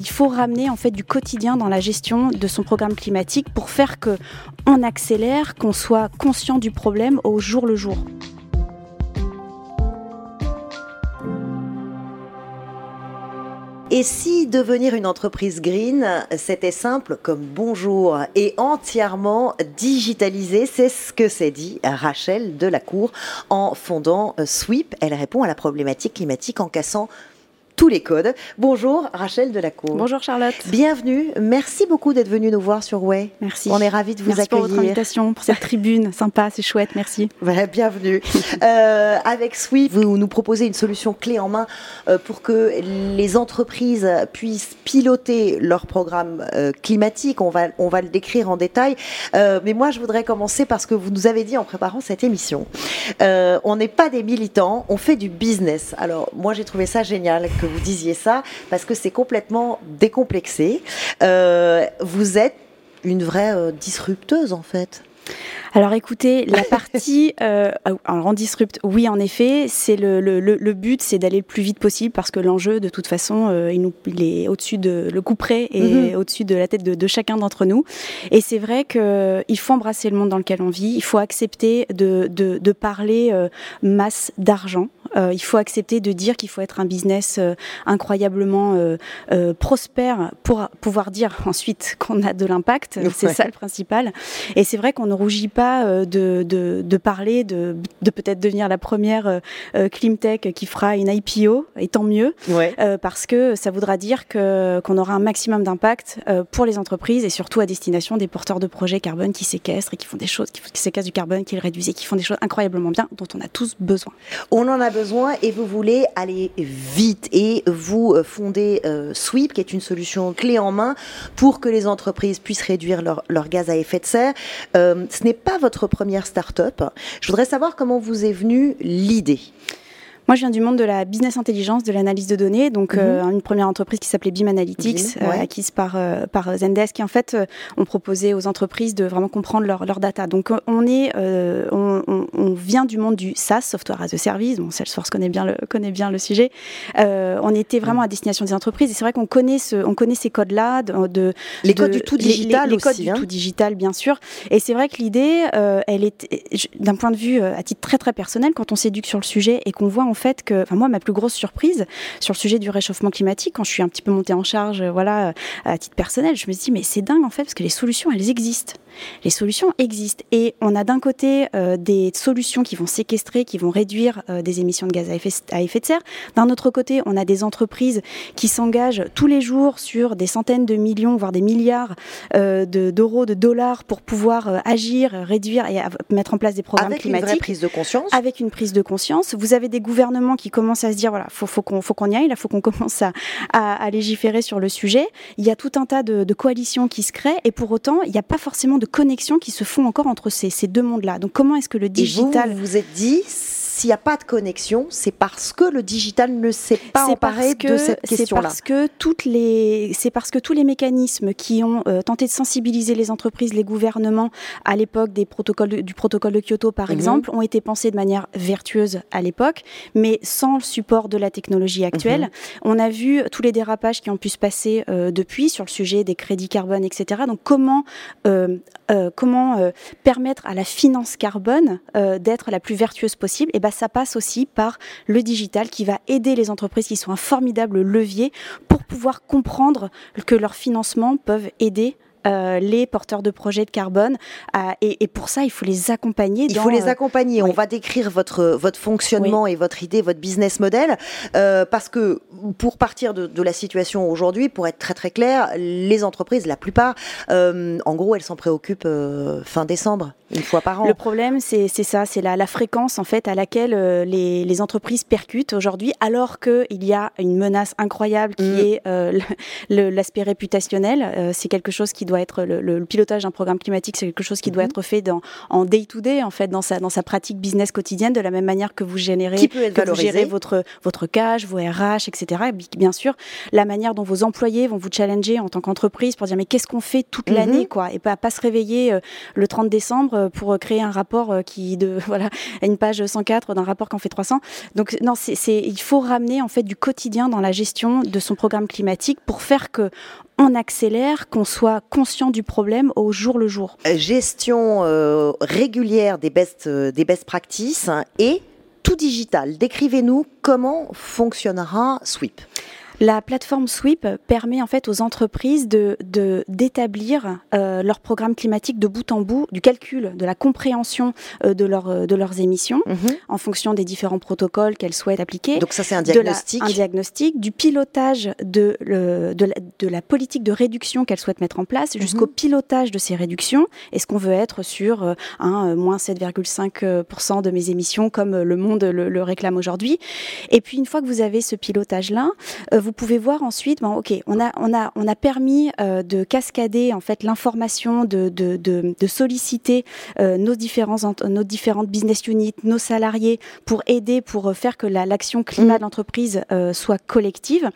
Il faut ramener en fait du quotidien dans la gestion de son programme climatique pour faire que on accélère, qu'on soit conscient du problème au jour le jour. Et si devenir une entreprise green, c'était simple comme bonjour et entièrement digitalisé, c'est ce que s'est dit Rachel Delacour en fondant Sweep. Elle répond à la problématique climatique en cassant tous les codes. Bonjour Rachel Delacour. Bonjour Charlotte. Bienvenue. Merci beaucoup d'être venue nous voir sur Way. Merci. On est ravis de vous merci accueillir. pour votre invitation, pour cette tribune sympa, c'est chouette, merci. Ouais, bienvenue. euh, avec Swift, vous nous proposez une solution clé en main euh, pour que les entreprises puissent piloter leur programme euh, climatique. On va, on va le décrire en détail. Euh, mais moi, je voudrais commencer parce que vous nous avez dit en préparant cette émission, euh, on n'est pas des militants, on fait du business. Alors, moi, j'ai trouvé ça génial que vous disiez ça parce que c'est complètement décomplexé. Euh, vous êtes une vraie euh, disrupteuse en fait. Alors écoutez, la partie euh, en disrupt, oui en effet, c'est le, le, le, but, c'est d'aller le plus vite possible parce que l'enjeu, de toute façon, euh, il, nous, il est au-dessus de le coup près et mm -hmm. au-dessus de la tête de, de chacun d'entre nous. Et c'est vrai qu'il faut embrasser le monde dans lequel on vit. Il faut accepter de, de, de parler euh, masse d'argent. Euh, il faut accepter de dire qu'il faut être un business euh, incroyablement euh, euh, prospère pour pouvoir dire ensuite qu'on a de l'impact. C'est ça le principal. Et c'est vrai qu'on ne rougit pas euh, de, de, de parler de, de peut-être devenir la première euh, Climtech qui fera une IPO, et tant mieux, ouais. parce que ça voudra dire que qu'on aura un maximum d'impact pour les entreprises et surtout à destination des porteurs de projets carbone qui séquestrent et qui font des choses, qui, qui séquestrent du carbone, qui le réduisent et qui font des choses incroyablement bien dont on a tous besoin. On en a besoin et vous voulez aller vite et vous fondez euh, Sweep qui est une solution clé en main pour que les entreprises puissent réduire leur, leur gaz à effet de serre. Euh, ce n'est pas votre première start-up. Je voudrais savoir comment vous est venue l'idée. Moi, je viens du monde de la business intelligence, de l'analyse de données. Donc, mm -hmm. euh, une première entreprise qui s'appelait BIM Analytics, Bim, ouais. euh, acquise par, euh, par Zendesk, qui en fait ont proposé aux entreprises de vraiment comprendre leur, leur data. Donc, on est, on, on, on, vient du monde du SaaS, Software as a Service. Bon, Salesforce connaît bien le, connaît bien le sujet. On était vraiment à destination des entreprises. Et c'est vrai qu'on connaît, ce, on connaît ces codes-là. De, de, les de, codes du tout digital les, les, les aussi, codes hein. du tout digital, bien sûr. Et c'est vrai que l'idée, elle est, d'un point de vue à titre très très personnel, quand on s'éduque sur le sujet et qu'on voit en fait que, enfin moi, ma plus grosse surprise sur le sujet du réchauffement climatique, quand je suis un petit peu montée en charge, voilà, à titre personnel, je me suis dit, mais c'est dingue en fait, parce que les solutions, elles existent. Les solutions existent. Et on a d'un côté euh, des solutions qui vont séquestrer, qui vont réduire euh, des émissions de gaz à effet, à effet de serre. D'un autre côté, on a des entreprises qui s'engagent tous les jours sur des centaines de millions, voire des milliards euh, d'euros, de, de, dollars pour pouvoir euh, agir, réduire et mettre en place des programmes avec climatiques. Avec une vraie prise de conscience. Avec une prise de conscience. Vous avez des gouvernements qui commencent à se dire, voilà, faut, faut qu'on faut qu'on y aille, là, faut qu'on commence à, à, à, légiférer sur le sujet. Il y a tout un tas de, de coalitions qui se créent et pour autant, il n'y a pas forcément de connexions qui se font encore entre ces, ces deux mondes-là. Donc comment est-ce que le digital... Et vous vous êtes dit, s'il n'y a pas de connexion, c'est parce que le digital ne s'est pas emparé que, de cette question-là. C'est parce que toutes les, c'est parce que tous les mécanismes qui ont euh, tenté de sensibiliser les entreprises, les gouvernements à l'époque des protocoles de, du protocole de Kyoto, par -hmm. exemple, ont été pensés de manière vertueuse à l'époque, mais sans le support de la technologie actuelle. -hmm. On a vu tous les dérapages qui ont pu se passer euh, depuis sur le sujet des crédits carbone, etc. Donc comment euh, comment permettre à la finance carbone d'être la plus vertueuse possible? Et ben, ça passe aussi par le digital qui va aider les entreprises qui sont un formidable levier pour pouvoir comprendre que leurs financements peuvent aider euh, les porteurs de projets de carbone. Euh, et, et, pour ça, il faut les accompagner. Il dans, faut les accompagner. Oui. On va décrire votre, votre fonctionnement oui. et votre idée, votre business model. Euh, parce que pour partir de, de la situation aujourd'hui, pour être très très clair, les entreprises, la plupart, euh, en gros, elles s'en préoccupent euh, fin décembre, une fois par an. Le problème, c'est ça, c'est la, la, fréquence en fait à laquelle euh, les, les, entreprises percutent aujourd'hui, alors qu'il y a une menace incroyable qui mm. est l'aspect réputationnel. c'est quelque chose qui doit être le, pilotage d'un programme climatique, c'est quelque chose qui doit mhm. être fait dans, en day to day, en fait, dans sa, dans sa pratique business quotidienne, de la même manière que vous générez, qui peut être que vous gérez votre, votre cash, vos RH, etc. Et bien sûr, la manière dont vos employés vont vous challenger en tant qu'entreprise pour dire mais qu'est-ce qu'on fait toute l'année, mhm. quoi, et pas, pas se réveiller euh, le 30 décembre euh, pour créer un rapport euh, qui, de, voilà, une page 104 d'un rapport qu'en fait 300. Donc, non, c'est, il faut ramener, en fait, du quotidien dans la gestion de son programme climatique pour faire que on accélère, qu'on soit conscient du problème au jour le jour. Gestion régulière des best, des best practices et tout digital. Décrivez-nous comment fonctionnera Sweep. La plateforme Sweep permet en fait aux entreprises de d'établir euh, leur programme climatique de bout en bout, du calcul, de la compréhension euh, de, leur, euh, de leurs émissions mhm. en fonction des différents protocoles qu'elles souhaitent appliquer. Donc ça c'est un diagnostic. un diagnostic, du pilotage de, le, de, la, de la politique de réduction qu'elles souhaitent mettre en place mhm. jusqu'au pilotage de ces réductions. Est-ce qu'on veut être sur un moins 7,5% de mes émissions comme le monde le, le réclame aujourd'hui Et puis une fois que vous avez ce pilotage-là, vous pouvez voir ensuite, bon, ok, on a, on a, on a permis euh, de cascader en fait l'information, de, de, de, solliciter euh, nos, différents, nos différentes business units, nos salariés pour aider, pour faire que l'action climat mmh. de l'entreprise euh, soit collective.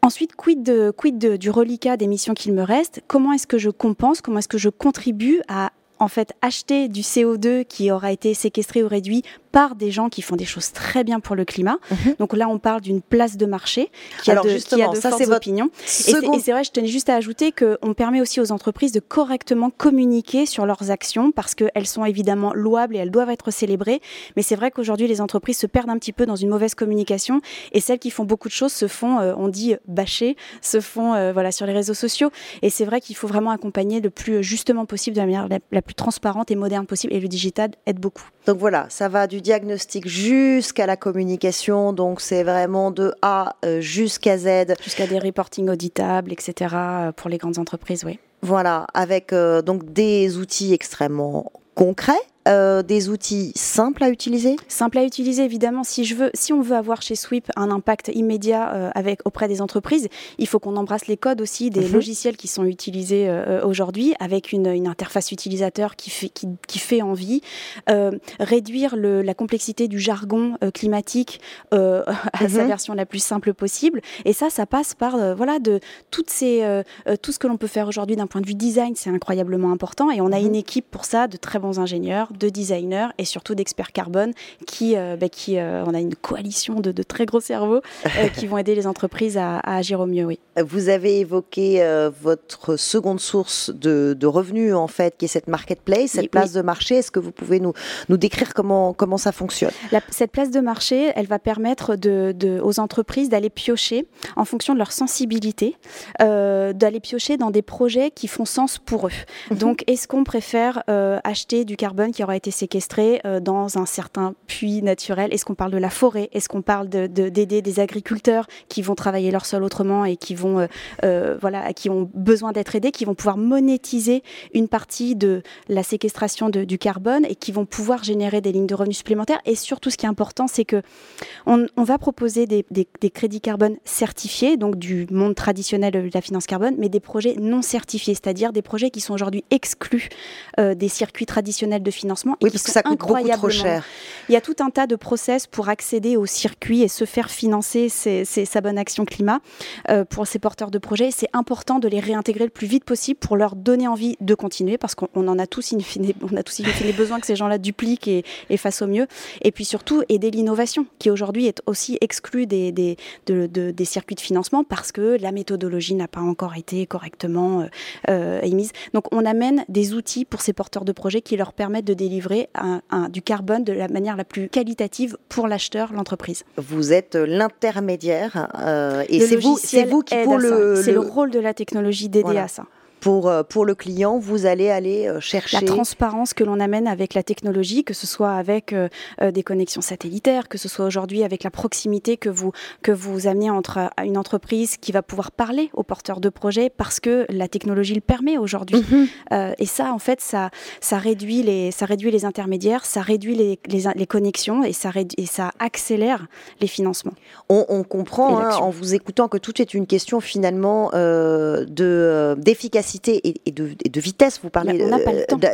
Ensuite, quid, de, quid de, du reliquat des missions qu'il me reste? Comment est-ce que je compense? Comment est-ce que je contribue à en fait acheter du CO2 qui aura été séquestré ou réduit par des gens qui font des choses très bien pour le climat. Mhm. Donc là, on parle d'une place de marché qui a de, qui a de ça, fortes opinions. Et c'est vrai, je tenais juste à ajouter qu'on permet aussi aux entreprises de correctement communiquer sur leurs actions parce qu'elles sont évidemment louables et elles doivent être célébrées. Mais c'est vrai qu'aujourd'hui, les entreprises se perdent un petit peu dans une mauvaise communication et celles qui font beaucoup de choses se font, euh, on dit, bâcher, se font euh, voilà, sur les réseaux sociaux. Et c'est vrai qu'il faut vraiment accompagner le plus justement possible, de la manière la plus transparente et moderne possible. Et le digital aide beaucoup. Donc voilà, ça va du diagnostic jusqu'à la communication. Donc c'est vraiment de A euh, jusqu'à Z. Jusqu'à des reporting auditables, etc. Euh, pour les grandes entreprises, oui. Voilà, avec euh, donc des outils extrêmement concrets euh, des outils simples à utiliser Simples à utiliser, évidemment. Si, je veux, si on veut avoir chez Sweep un impact immédiat euh, avec, auprès des entreprises, il faut qu'on embrasse les codes aussi des mhm. logiciels qui sont utilisés euh, aujourd'hui avec une, une, interface utilisateur qui fait, qui, qui fait envie. réduire le, la complexité du jargon climatique à sa mhm. version la plus simple possible. Et ça, ça passe par voilà, de, toutes ces, tout ce que l'on peut faire aujourd'hui d'un point de vue design, c'est incroyablement important. Et on a mhm. une équipe pour ça, de très bons ingénieurs de designers et surtout d'experts carbone qui, euh, bah, qui euh, on a une coalition de, très gros cerveaux euh, qui vont aider les entreprises à, agir au mieux. Oui. Vous avez évoqué votre seconde source de, revenus en fait, qui est cette marketplace, cette place de marché. Est-ce que vous pouvez nous, nous décrire comment, comment ça fonctionne? Cette place de marché, elle va permettre de, aux entreprises d'aller piocher en fonction de leur sensibilité, d'aller piocher dans des projets qui font sens pour eux. Mhm. Donc, est-ce qu'on préfère acheter du carbone qui aura été séquestré euh, dans un certain puits naturel. Est-ce qu'on parle de la forêt? Est-ce qu'on parle d'aider de, des agriculteurs qui vont travailler leur sol autrement et qui vont, euh, euh, voilà, qui ont besoin d'être aidés, qui vont pouvoir monétiser une partie de la séquestration du carbone et qui vont pouvoir générer des lignes de revenus supplémentaires? Et surtout, ce qui est important, c'est que on, va proposer des, crédits carbone certifiés, donc du monde traditionnel de la finance carbone, mais des projets non certifiés, c'est-à-dire des projets qui sont aujourd'hui exclus des circuits traditionnels de oui, parce que ça coûte beaucoup trop cher. Il y a tout un tas de process pour accéder au circuit et se faire financer sa bonne action climat euh, pour ces porteurs de projets. C'est important de les réintégrer le plus vite possible pour leur donner envie de continuer parce qu'on en a tous in on a tous in fine besoin que ces gens-là dupliquent et, fassent au mieux. Et puis surtout aider l'innovation qui aujourd'hui est aussi exclue des, circuits de financement parce que la méthodologie n'a pas encore été correctement euh, euh, émise. Donc on amène des outils pour ces porteurs de projets qui leur permettent de délivrer du carbone de la manière la plus qualitative pour l'acheteur, l'entreprise. Vous êtes l'intermédiaire euh, et c'est vous, c'est vous qui pour le, c'est le rôle de la technologie d'aider à ça pour, euh, pour le client, vous allez aller euh, chercher... La transparence que l'on amène avec la technologie, que ce soit avec euh, des connexions satellitaires, que ce soit aujourd'hui avec la proximité que vous, que vous amenez entre une entreprise qui va pouvoir parler aux porteurs de projets parce que la technologie le permet aujourd'hui. Mhm. et ça, en fait, ça, ça, réduit les, ça réduit les intermédiaires, ça réduit les, les, connexions et ça, et ça accélère les financements. On, comprend hein, en vous écoutant que tout est une question finalement de d'efficacité et, de, vitesse. Vous parlez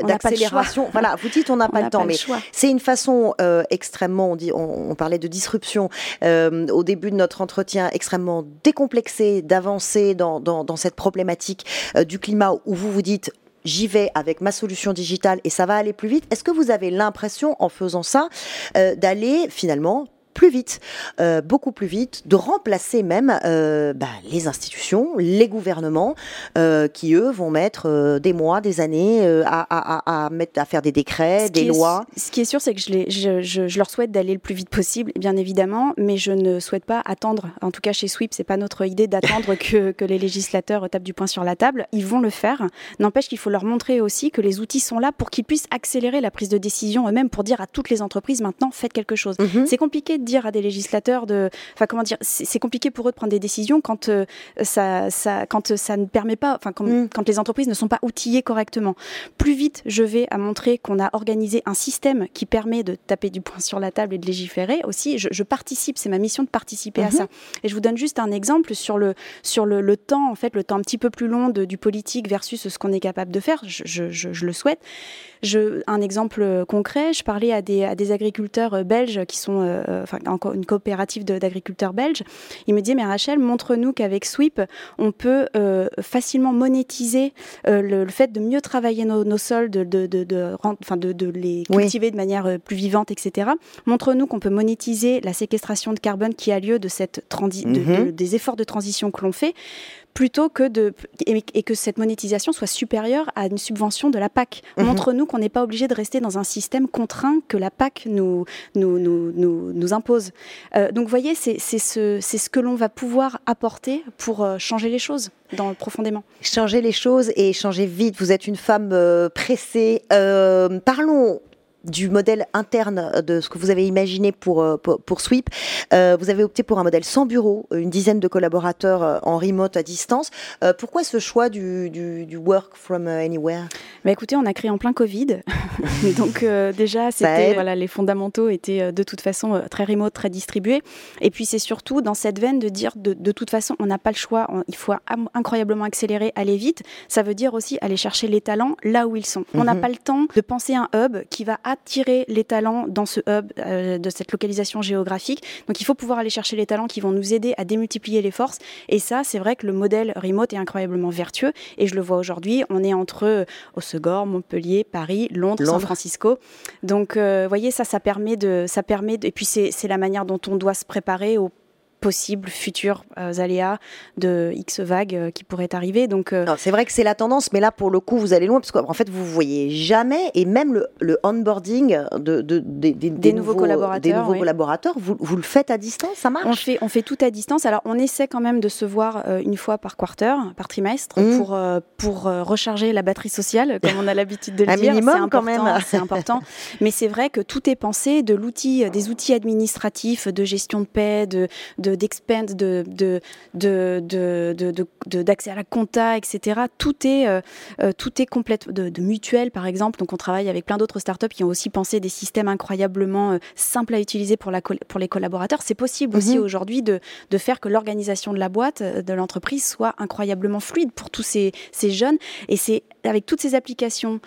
d'accélération. Voilà, vous dites on n'a pas le temps, mais c'est une façon extrêmement. On dit, on, parlait de disruption au début de notre entretien, extrêmement décomplexée d'avancer dans, dans, cette problématique du climat où vous vous dites j'y vais avec ma solution digitale et ça va aller plus vite. Est-ce que vous avez l'impression, en faisant ça, euh, d'aller finalement plus vite, euh, beaucoup plus vite, de remplacer même euh, bah, les institutions, les gouvernements, euh, qui eux vont mettre des mois, des années à, à, mettre, à faire des décrets, des lois. ce qui est sûr, c'est que je, les, je, je, leur souhaite d'aller le plus vite possible, bien évidemment, mais je ne souhaite pas attendre. En tout cas, chez Sweep, c'est pas notre idée d'attendre que, que les législateurs tapent du poing sur la table. Ils vont le faire. N'empêche qu'il faut leur montrer aussi que les outils sont là pour qu'ils puissent accélérer la prise de décision eux-mêmes, pour dire à toutes les entreprises maintenant faites quelque chose. Mhm. C'est compliqué dire à des législateurs de, enfin comment dire, c'est compliqué pour eux de prendre des décisions quand euh, ça, ça, quand ça ne permet pas, enfin quand, mm. quand, les entreprises ne sont pas outillées correctement. Plus vite je vais à montrer qu'on a organisé un système qui permet de taper du poing sur la table et de légiférer. Aussi, je, participe, c'est ma mission de participer à mm-hmm. ça. Et je vous donne juste un exemple sur le sur le, le temps, en fait, le temps un petit peu plus long de, du politique versus ce qu'on est capable de faire. Je, je, je le souhaite. Je, un exemple concret, je parlais à des, à des agriculteurs belges qui sont, euh, enfin, encore une coopérative d'agriculteurs belges. Ils me disaient, mais Rachel, montre-nous qu'avec Sweep, on peut euh, facilement monétiser euh, le, fait de mieux travailler nos, sols, de, de, de, de, enfin de, de les cultiver de manière plus vivante, etc. Montre-nous qu'on peut monétiser la séquestration de carbone qui a lieu de cette mhm. des efforts de transition que l'on fait plutôt que de et, que cette monétisation soit supérieure à une subvention de la PAC. Mhm. Montre-nous qu'on n'est pas obligé de rester dans un système contraint que la PAC nous nous, nous, nous, impose. Euh, donc, vous voyez, c'est ce, ce que l'on va pouvoir apporter pour euh, changer les choses dans, profondément. Changer les choses et changer vite. Vous êtes une femme euh, pressée. parlons du modèle interne de ce que vous avez imaginé pour, euh, pour, Sweep. Euh, vous avez opté pour un modèle sans bureau, une dizaine de collaborateurs euh, en remote à distance. pourquoi ce choix du, du, work from anywhere? Bah Écoutez, on a créé en plein Covid. Donc déjà, c'était voilà, les fondamentaux étaient de toute façon très remote, très distribués. Et puis c'est surtout dans cette veine de dire de, de toute façon, on n'a pas le choix, il faut incroyablement accélérer, aller vite. Ça veut dire aussi aller chercher les talents là où ils sont. On n'a mhm. pas le temps de penser un hub qui va attirer les talents dans ce hub euh, de cette localisation géographique. Donc il faut pouvoir aller chercher les talents qui vont nous aider à démultiplier les forces. Et ça, c'est vrai que le modèle remote est incroyablement vertueux. Et je le vois aujourd'hui, on est entre euh, Osegor, Montpellier, Paris, Londres, San Francisco. Donc, euh, vous voyez, ça, ça permet de, ça permet et puis c'est la manière dont on doit se préparer au possibles futurs euh, aléas de X vagues euh, qui pourraient arriver. Donc, euh, c'est vrai que c'est la tendance, mais là, pour le coup, vous allez loin, parce qu'en fait, vous ne voyez jamais, et même le, le onboarding de, de, des, nouveaux, collaborateurs, des nouveaux collaborateurs vous, vous, le faites à distance, ça marche on fait, on fait tout à distance. Alors, on essaie quand même de se voir une fois par quarter, par trimestre, mmh. pour, pour recharger la batterie sociale, comme on a l'habitude de le dire. minimum, quand même. C'est important. mais c'est vrai que tout est pensé de l'outil, des outils administratifs, de gestion de paix, de, de d'expand, de, de, de, d'accès à la compta, etc. Tout est, euh, euh, tout est complète, de, mutuel par exemple. Donc on travaille avec plein d'autres startups qui ont aussi pensé des systèmes incroyablement euh, simples à utiliser pour, la, pour les collaborateurs. C'est possible aussi mhm. aujourd'hui de, de faire que l'organisation de la boîte, de l'entreprise, soit incroyablement fluide pour tous ces, ces jeunes. Et c'est avec toutes ces applications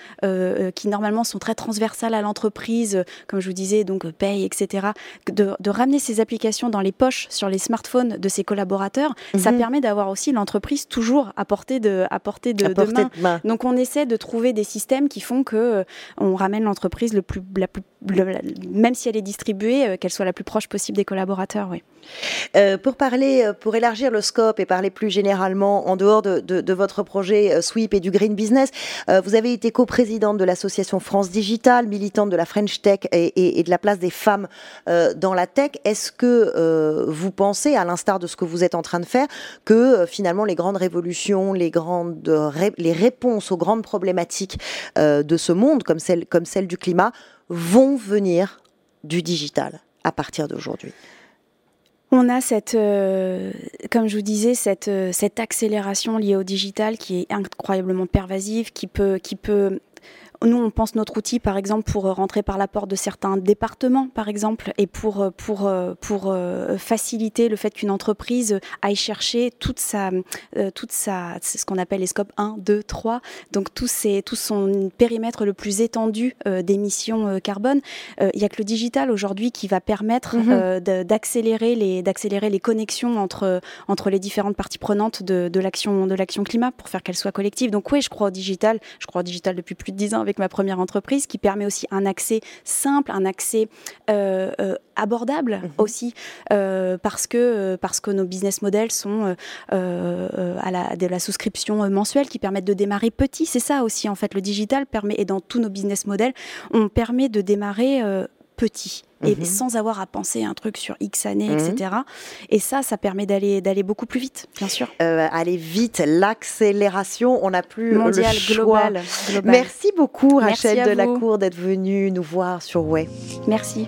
qui normalement sont très transversales à l'entreprise, comme je vous disais, donc paye, etc., de, de, ramener ces applications dans les poches sur les smartphones de ses collaborateurs, ça mhm. permet d'avoir aussi l'entreprise toujours à portée de, à portée de, main. Donc on essaie de trouver des systèmes qui font que euh, on ramène l'entreprise le plus, la plus même si elle est distribuée, euh, qu'elle soit la plus proche possible des collaborateurs. Oui. Euh, pour parler, pour élargir le scope et parler plus généralement en dehors de, votre projet Sweep et du Green Business, vous avez été coprésidente de l'association France Digital, militante de la French Tech et, de la place des femmes dans la tech. Est-ce que vous pensez à l'instar de ce que vous êtes en train de faire, que euh, finalement les grandes révolutions, les grandes les réponses aux grandes problématiques euh, de ce monde, comme celle, comme celle du climat, vont venir du digital à partir d'aujourd'hui. On a cette, euh, comme je vous disais, cette, cette accélération liée au digital qui est incroyablement pervasive, qui peut, qui peut nous, on pense notre outil, par exemple, pour rentrer par la porte de certains départements, par exemple, et pour, pour, pour faciliter le fait qu'une entreprise aille chercher toute sa, toute sa, ce qu'on appelle les scopes 1, 2, 3, donc tout, ces, tout son périmètre le plus étendu d'émissions carbone. Il n'y a que le digital aujourd'hui qui va permettre mhm. d'accélérer les, d'accélérer les connexions entre, entre les différentes parties prenantes de, de l'action climat pour faire qu'elle soit collective. Donc oui, je crois au digital. Je crois au digital depuis plus de dix ans avec ma première entreprise qui permet aussi un accès simple, un accès euh, euh, abordable mhm. aussi euh, parce que parce que nos business models sont à la, de la souscription mensuelle qui permettent de démarrer petit. C'est ça aussi en fait. Le digital permet et dans tous nos business models, on permet de démarrer petit et mhm. sans avoir à penser un truc sur X années, etc. Mhm. Et ça, ça permet d'aller d'aller beaucoup plus vite, bien sûr. Euh, aller vite, l'accélération, on n'a plus Mondial, le choix. Global, Merci beaucoup, Rachel de la Cour, d'être venue nous voir sur Way. Merci.